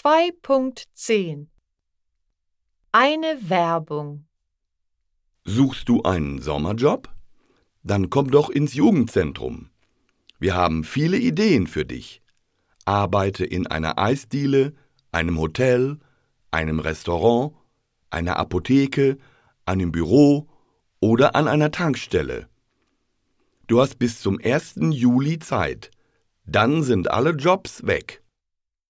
2.10 Eine Werbung Suchst du einen Sommerjob? Dann komm doch ins Jugendzentrum. Wir haben viele Ideen für dich. Arbeite in einer Eisdiele, einem Hotel, einem Restaurant, einer Apotheke, einem Büro oder an einer Tankstelle. Du hast bis zum 1. Juli Zeit. Dann sind alle Jobs weg.